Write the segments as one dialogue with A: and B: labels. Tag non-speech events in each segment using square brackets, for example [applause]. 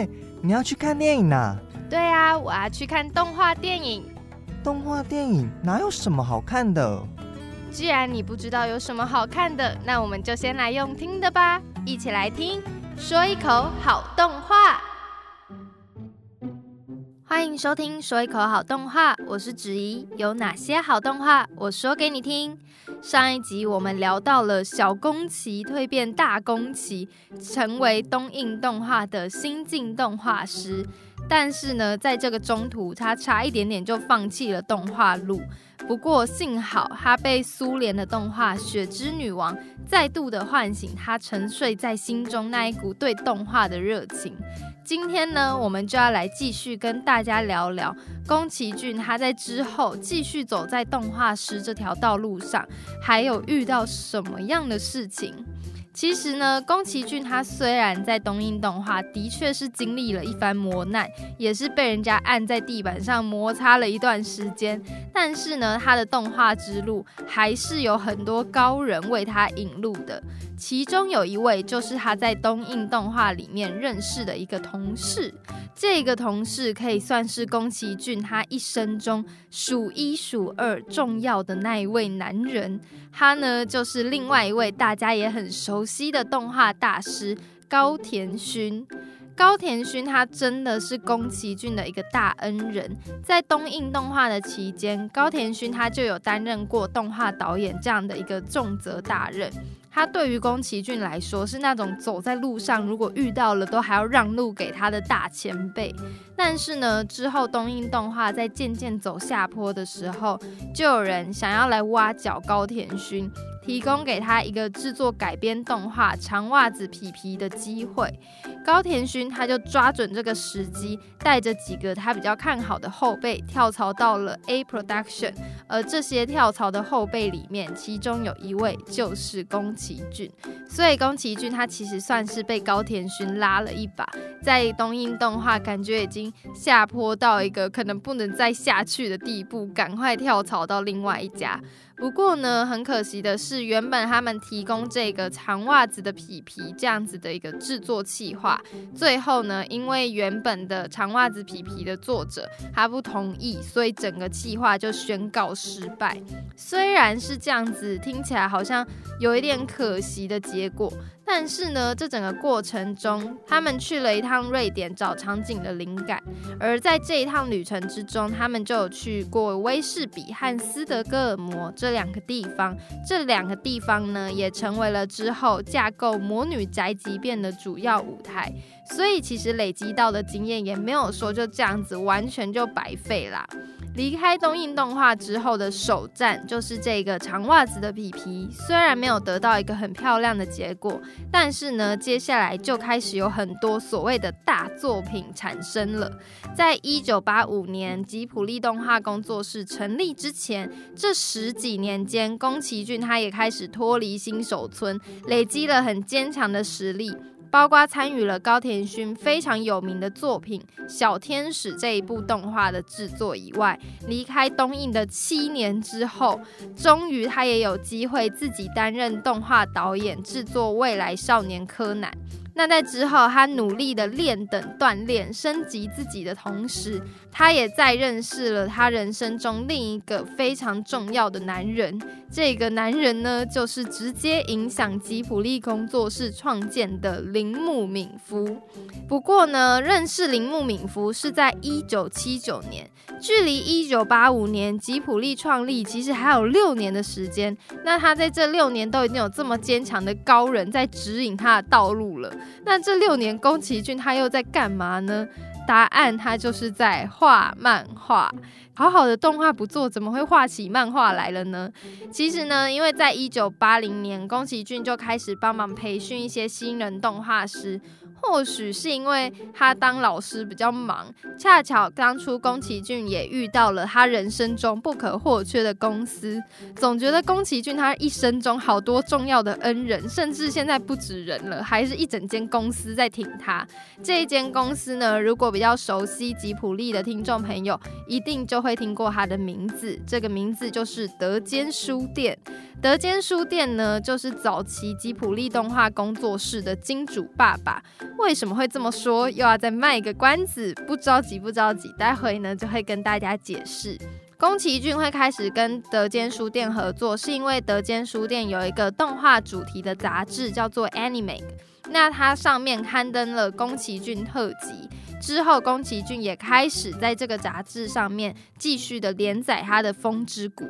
A: 哎，你要去看电影呐？
B: 对啊，我要去看动画电影。
A: 动画电影哪有什么好看的？
B: 既然你不知道有什么好看的，那我们就先来用听的吧。一起来听，说一口好动画。欢迎收听《说一口好动画》，我是子怡。有哪些好动画？我说给你听。上一集我们聊到了小宫崎蜕变大宫崎，成为东映动画的新晋动画师。但是呢，在这个中途，他差一点点就放弃了动画路。不过幸好，他被苏联的动画《雪之女王》再度的唤醒他沉睡在心中那一股对动画的热情。今天呢，我们就要来继续跟大家聊聊宫崎骏他在之后继续走在动画师这条道路上，还有遇到什么样的事情。其实呢，宫崎骏他虽然在东映动画的确是经历了一番磨难，也是被人家按在地板上摩擦了一段时间，但是呢，他的动画之路还是有很多高人为他引路的。其中有一位就是他在东映动画里面认识的一个同事，这个同事可以算是宫崎骏他一生中数一数二重要的那一位男人。他呢，就是另外一位大家也很熟悉的动画大师高田勋。高田勋他真的是宫崎骏的一个大恩人，在东映动画的期间，高田勋他就有担任过动画导演这样的一个重责大任。他对于宫崎骏来说是那种走在路上，如果遇到了都还要让路给他的大前辈。但是呢，之后东映动画在渐渐走下坡的时候，就有人想要来挖角高田勋，提供给他一个制作改编动画《长袜子皮皮》的机会。高田勋他就抓准这个时机，带着几个他比较看好的后辈跳槽到了 A Production。而这些跳槽的后辈里面，其中有一位就是宫崎骏。所以宫崎骏他其实算是被高田勋拉了一把，在东映动画感觉已经下坡到一个可能不能再下去的地步，赶快跳槽到另外一家。不过呢，很可惜的是，原本他们提供这个长袜子的皮皮这样子的一个制作计划，最后呢，因为原本的长袜子皮皮的作者他不同意，所以整个计划就宣告失败。虽然是这样子，听起来好像有一点可惜的结果。但是呢，这整个过程中，他们去了一趟瑞典找场景的灵感，而在这一趟旅程之中，他们就有去过威士比和斯德哥尔摩这两个地方。这两个地方呢，也成为了之后架构魔女宅急便的主要舞台。所以，其实累积到的经验也没有说就这样子完全就白费啦。离开东映动画之后的首站就是这个长袜子的皮皮，虽然没有得到一个很漂亮的结果，但是呢，接下来就开始有很多所谓的大作品产生了。在一九八五年吉普力动画工作室成立之前，这十几年间，宫崎骏他也开始脱离新手村，累积了很坚强的实力。包括参与了高田勋非常有名的作品《小天使》这一部动画的制作以外，离开东映的七年之后，终于他也有机会自己担任动画导演，制作《未来少年柯南》。那在之后，他努力的练等锻炼，升级自己的同时，他也在认识了他人生中另一个非常重要的男人。这个男人呢，就是直接影响吉普力工作室创建的铃木敏夫。不过呢，认识铃木敏夫是在一九七九年，距离一九八五年吉普力创立其实还有六年的时间。那他在这六年都已经有这么坚强的高人在指引他的道路了。那这六年，宫崎骏他又在干嘛呢？答案，他就是在画漫画。好好的动画不做，怎么会画起漫画来了呢？其实呢，因为在一九八零年，宫崎骏就开始帮忙培训一些新人动画师。或许是因为他当老师比较忙，恰巧当初宫崎骏也遇到了他人生中不可或缺的公司。总觉得宫崎骏他一生中好多重要的恩人，甚至现在不止人了，还是一整间公司在挺他。这一间公司呢，如果比较熟悉吉普力的听众朋友，一定就会听过他的名字。这个名字就是德间书店。德间书店呢，就是早期吉普力动画工作室的金主爸爸。为什么会这么说？又要再卖一个关子，不着急不着急，待会呢就会跟大家解释。宫崎骏会开始跟德间书店合作，是因为德间书店有一个动画主题的杂志叫做《Anime》，那它上面刊登了宫崎骏特辑。之后，宫崎骏也开始在这个杂志上面继续的连载他的《风之谷》。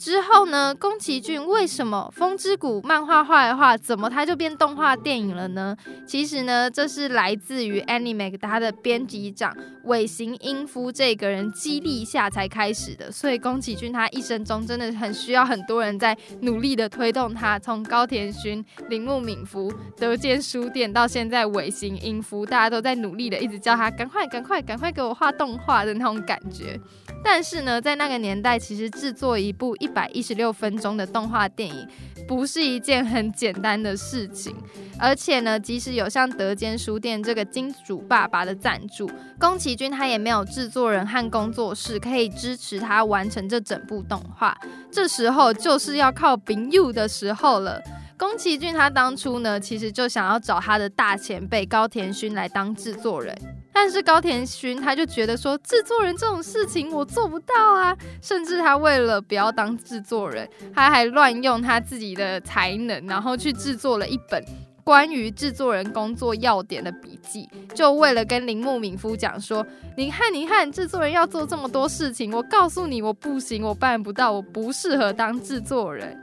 B: 之后呢？宫崎骏为什么《风之谷》漫画画的话，怎么他就变动画电影了呢？其实呢，这是来自于 Anime 他的编辑长尾形英夫这个人激励下才开始的。所以宫崎骏他一生中真的很需要很多人在努力的推动他，从高田勋、铃木敏夫、德间书店到现在尾形英夫，大家都在努力的一直叫他赶快、赶快、赶快给我画动画的那种感觉。但是呢，在那个年代，其实制作一部一百一十六分钟的动画电影，不是一件很简单的事情。而且呢，即使有像德间书店这个金主爸爸的赞助，宫崎骏他也没有制作人和工作室可以支持他完成这整部动画。这时候就是要靠丙 u 的时候了。宫崎骏他当初呢，其实就想要找他的大前辈高田勋来当制作人。但是高田勋他就觉得说，制作人这种事情我做不到啊，甚至他为了不要当制作人，他还乱用他自己的才能，然后去制作了一本关于制作人工作要点的笔记，就为了跟铃木敏夫讲说，你看你看，制作人要做这么多事情，我告诉你我不行，我办不到，我不适合当制作人。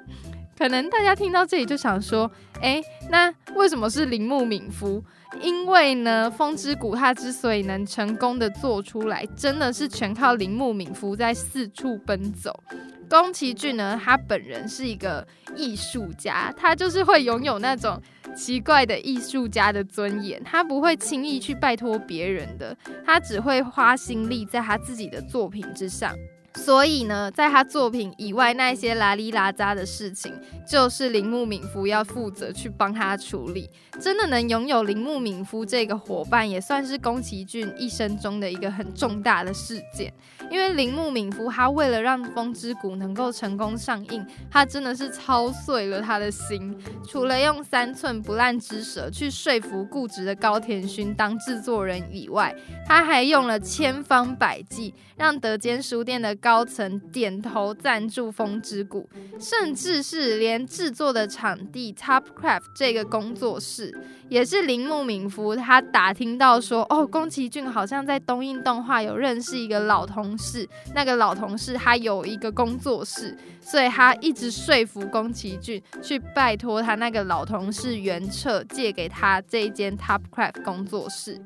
B: 可能大家听到这里就想说，哎，那为什么是铃木敏夫？因为呢，《风之谷》它之所以能成功的做出来，真的是全靠铃木敏夫在四处奔走。宫崎骏呢，他本人是一个艺术家，他就是会拥有那种奇怪的艺术家的尊严，他不会轻易去拜托别人的，他只会花心力在他自己的作品之上。所以呢，在他作品以外那些拉里拉扎的事情，就是铃木敏夫要负责去帮他处理。真的能拥有铃木敏夫这个伙伴，也算是宫崎骏一生中的一个很重大的事件。因为铃木敏夫他为了让《风之谷》能够成功上映，他真的是操碎了他的心。除了用三寸不烂之舌去说服固执的高田勋当制作人以外，他还用了千方百计让德间书店的。高层点头赞助《风之谷》，甚至是连制作的场地 Topcraft 这个工作室，也是铃木敏夫他打听到说，哦，宫崎骏好像在东映动画有认识一个老同事，那个老同事他有一个工作室，所以他一直说服宫崎骏去拜托他那个老同事原彻借给他这一间 Topcraft 工作室。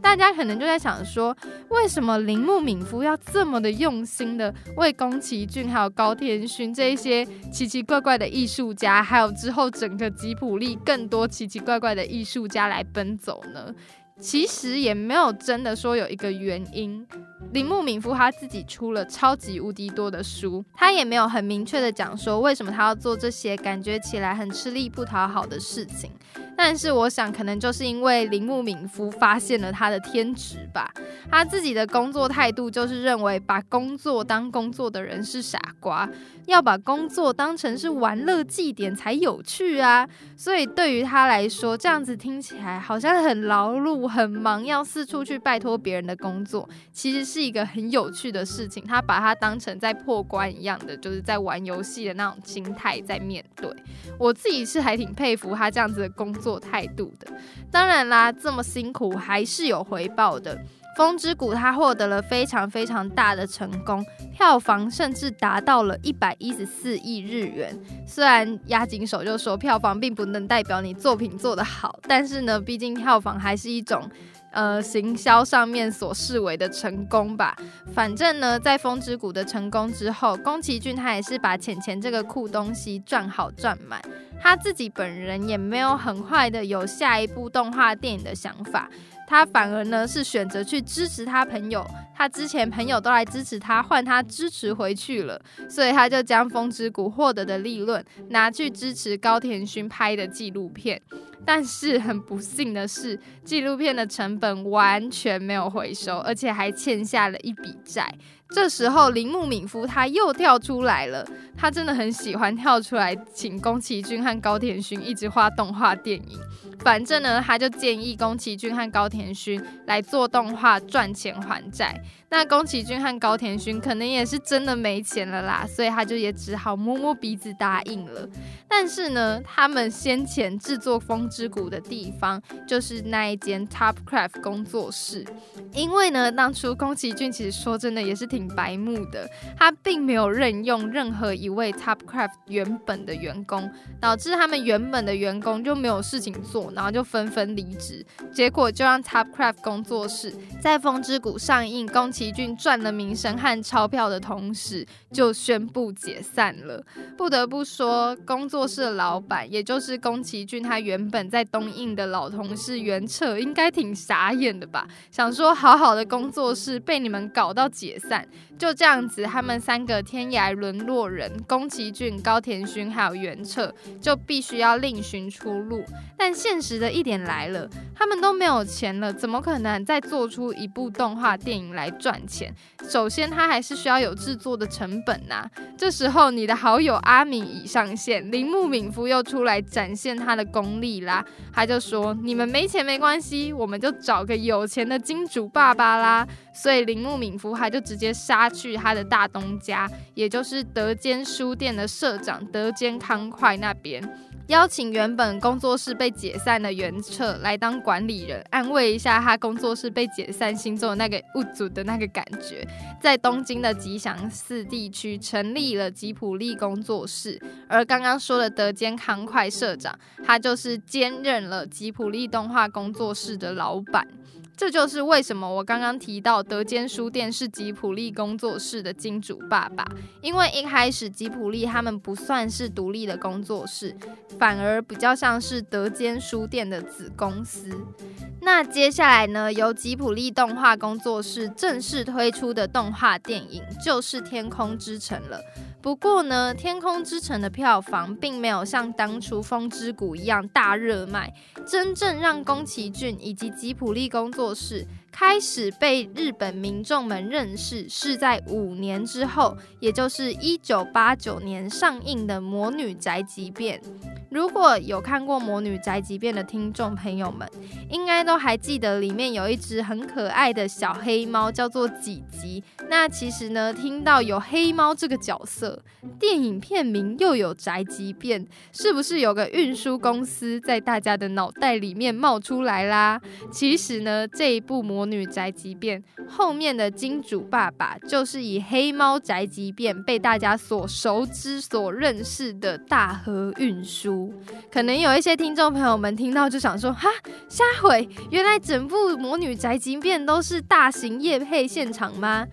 B: 大家可能就在想说，为什么铃木敏夫要这么的用心的？为宫崎骏还有高田勋这一些奇奇怪怪的艺术家，还有之后整个吉普力更多奇奇怪怪的艺术术家来奔走呢？其实也没有真的说有一个原因。铃木敏夫他自己出了超级无敌多的书，他也没有很明确的讲说为什么他要做这些感觉起来很吃力不讨好的事情。但是我想，可能就是因为铃木敏夫发现了他的天职吧。他自己的工作态度就是认为，把工作当工作的人是傻瓜，要把工作当成是玩乐祭典才有趣啊。所以对于他来说，这样子听起来好像很劳碌、很忙，要四处去拜托别人的工作，其实是一个很有趣的事情。他把它当成在破关一样的，就是在玩游戏的那种心态在面对。我自己是还挺佩服他这样子的工作。态度的，当然啦，这么辛苦还是有回报的。《风之谷》它获得了非常非常大的成功，票房甚至达到了一百一十四亿日元。虽然押井守就说票房并不能代表你作品做得好，但是呢，毕竟票房还是一种。呃，行销上面所视为的成功吧。反正呢，在风之谷的成功之后，宫崎骏他也是把钱钱这个酷东西赚好赚满。他自己本人也没有很快的有下一部动画电影的想法，他反而呢是选择去支持他朋友。他之前朋友都来支持他，换他支持回去了，所以他就将风之谷获得的利润拿去支持高田勋拍的纪录片。但是很不幸的是，纪录片的成本完全没有回收，而且还欠下了一笔债。这时候，铃木敏夫他又跳出来了。他真的很喜欢跳出来，请宫崎骏和高田勋一直画动画电影。反正呢，他就建议宫崎骏和高田勋来做动画赚钱还债。那宫崎骏和高田勋可能也是真的没钱了啦，所以他就也只好摸摸鼻子答应了。但是呢，他们先前制作《风之谷》的地方就是那一间 Topcraft 工作室，因为呢，当初宫崎骏其实说真的也是挺 [laughs] 挺白目的，他并没有任用任何一位 Topcraft 原本的员工，导致他们原本的员工就没有事情做，然后就纷纷离职，结果就让 Topcraft 工作室在《风之谷》上映宫。崎骏赚了名声和钞票的同时，就宣布解散了。不得不说，工作室的老板，也就是宫崎骏他原本在东映的老同事袁彻，应该挺傻眼的吧？想说好好的工作室被你们搞到解散，就这样子，他们三个天涯沦落人，宫崎骏、高田勋还有袁彻，就必须要另寻出路。但现实的一点来了，他们都没有钱了，怎么可能再做出一部动画电影来赚？钱，首先他还是需要有制作的成本呐。这时候你的好友阿敏已上线，铃木敏夫又出来展现他的功力啦。他就说：“你们没钱没关系，我们就找个有钱的金主爸爸啦。”所以铃木敏夫他就直接杀去他的大东家，也就是德间书店的社长德间康快那边。邀请原本工作室被解散的原彻来当管理人，安慰一下他工作室被解散心中的那个物主的那个感觉。在东京的吉祥寺地区成立了吉普力工作室，而刚刚说的德间康快社长，他就是兼任了吉普力动画工作室的老板。这就是为什么我刚刚提到德间书店是吉普力工作室的金主爸爸，因为一开始吉普力他们不算是独立的工作室，反而比较像是德间书店的子公司。那接下来呢，由吉普力动画工作室正式推出的动画电影就是《天空之城》了。不过呢，《天空之城》的票房并没有像当初《风之谷》一样大热卖，真正让宫崎骏以及吉普力工作室。开始被日本民众们认识，是在五年之后，也就是一九八九年上映的《魔女宅急便》。如果有看过《魔女宅急便》的听众朋友们，应该都还记得里面有一只很可爱的小黑猫，叫做吉吉。那其实呢，听到有黑猫这个角色，电影片名又有宅急便，是不是有个运输公司在大家的脑袋里面冒出来啦？其实呢，这一部魔女宅急便后面的金主爸爸，就是以黑猫宅急便被大家所熟知、所认识的大和运输。可能有一些听众朋友们听到就想说：哈，下回！原来整部魔女宅急便都是大型夜配现场吗？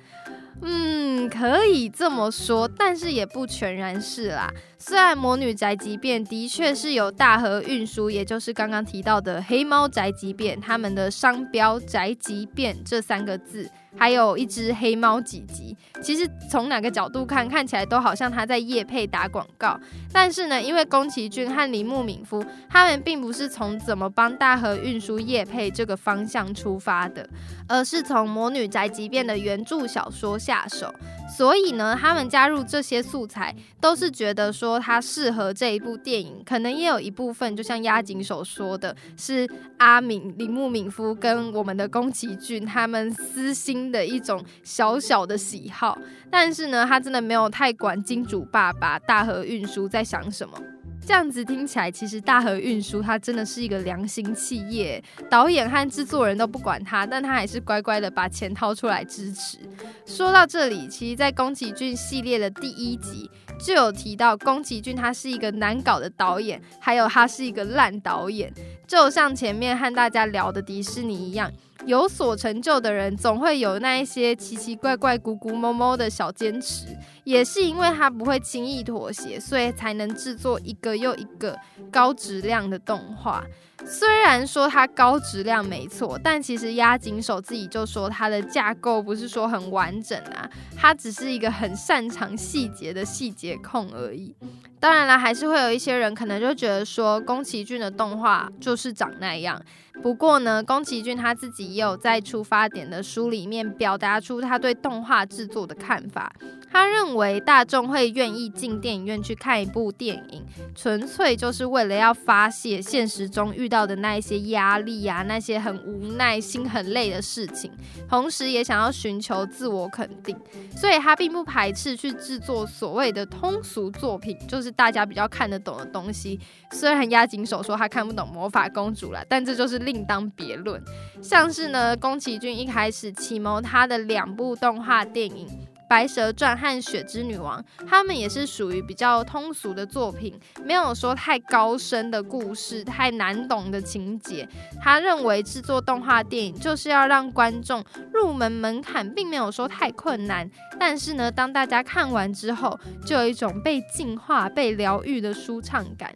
B: 嗯，可以这么说，但是也不全然是啦。虽然魔女宅急便的确是有大和运输，也就是刚刚提到的黑猫宅急便，他们的商标宅急便这三个字。还有一只黑猫吉吉，其实从哪个角度看，看起来都好像他在夜配打广告。但是呢，因为宫崎骏和铃木敏夫他们并不是从怎么帮大和运输夜配这个方向出发的，而是从《魔女宅急便》的原著小说下手。所以呢，他们加入这些素材，都是觉得说它适合这一部电影。可能也有一部分，就像押井守说的，是阿敏、铃木敏夫跟我们的宫崎骏他们私心的一种小小的喜好。但是呢，他真的没有太管金主爸爸大和运输在想什么。这样子听起来，其实大和运输它真的是一个良心企业，导演和制作人都不管他，但他还是乖乖的把钱掏出来支持。说到这里，其实，在宫崎骏系列的第一集就有提到，宫崎骏他是一个难搞的导演，还有他是一个烂导演，就像前面和大家聊的迪士尼一样。有所成就的人，总会有那一些奇奇怪怪、古古摸摸的小坚持。也是因为他不会轻易妥协，所以才能制作一个又一个高质量的动画。虽然说它高质量没错，但其实押井守自己就说它的架构不是说很完整啊，他只是一个很擅长细节的细节控而已。当然了，还是会有一些人可能就觉得说宫崎骏的动画就是长那样。不过呢，宫崎骏他自己也有在出发点的书里面表达出他对动画制作的看法。他认为大众会愿意进电影院去看一部电影，纯粹就是为了要发泄现实中遇到的那一些压力啊，那些很无奈、心很累的事情，同时也想要寻求自我肯定。所以他并不排斥去制作所谓的通俗作品，就是大家比较看得懂的东西。虽然押井守说他看不懂魔法公主了，但这就是另当别论。像是呢，宫崎骏一开始启蒙他的两部动画电影。《白蛇传》和《雪之女王》，他们也是属于比较通俗的作品，没有说太高深的故事、太难懂的情节。他认为制作动画电影就是要让观众入门门槛并没有说太困难，但是呢，当大家看完之后，就有一种被净化、被疗愈的舒畅感。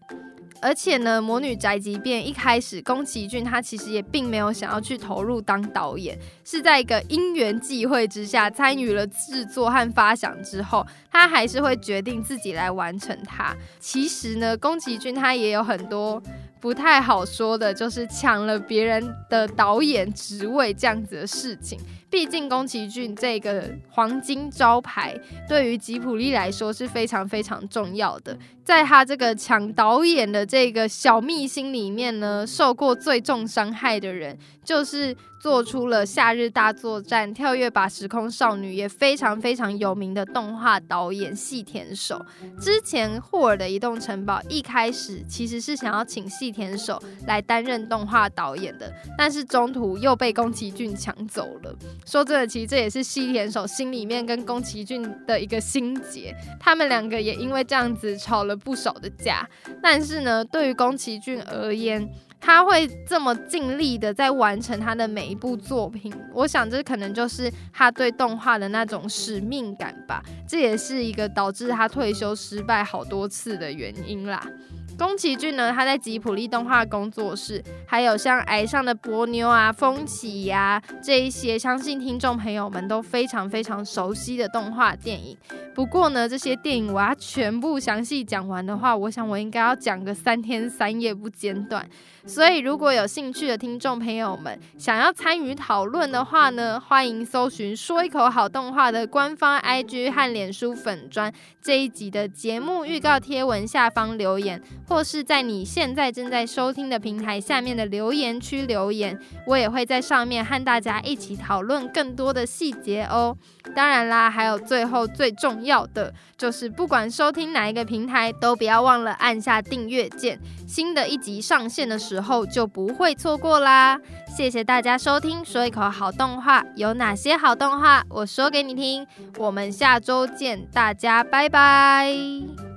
B: 而且呢，《魔女宅急便》一开始，宫崎骏他其实也并没有想要去投入当导演，是在一个因缘际会之下参与了制作和发想之后，他还是会决定自己来完成它。其实呢，宫崎骏他也有很多。不太好说的，就是抢了别人的导演职位这样子的事情。毕竟宫崎骏这个黄金招牌，对于吉普力来说是非常非常重要的。在他这个抢导演的这个小秘辛里面呢，受过最重伤害的人就是。做出了《夏日大作战》《跳跃吧时空少女》也非常非常有名的动画导演细田守。之前霍尔的移动城堡一开始其实是想要请细田守来担任动画导演的，但是中途又被宫崎骏抢走了。说真的，其实这也是细田守心里面跟宫崎骏的一个心结，他们两个也因为这样子吵了不少的价。但是呢，对于宫崎骏而言，他会这么尽力的在完成他的每一部作品，我想这可能就是他对动画的那种使命感吧。这也是一个导致他退休失败好多次的原因啦。宫崎骏呢，他在吉普力动画工作室，还有像《癌上的波妞》啊、《风起》呀这一些，相信听众朋友们都非常非常熟悉的动画电影。不过呢，这些电影我要全部详细讲完的话，我想我应该要讲个三天三夜不间断。所以，如果有兴趣的听众朋友们想要参与讨论的话呢，欢迎搜寻“说一口好动画”的官方 IG 和脸书粉砖这一集的节目预告贴文下方留言，或是在你现在正在收听的平台下面的留言区留言，我也会在上面和大家一起讨论更多的细节哦。当然啦，还有最后最重要的就是，不管收听哪一个平台，都不要忘了按下订阅键，新的一集上线的时。以后就不会错过啦！谢谢大家收听，说一口好动画，有哪些好动画，我说给你听。我们下周见，大家拜拜。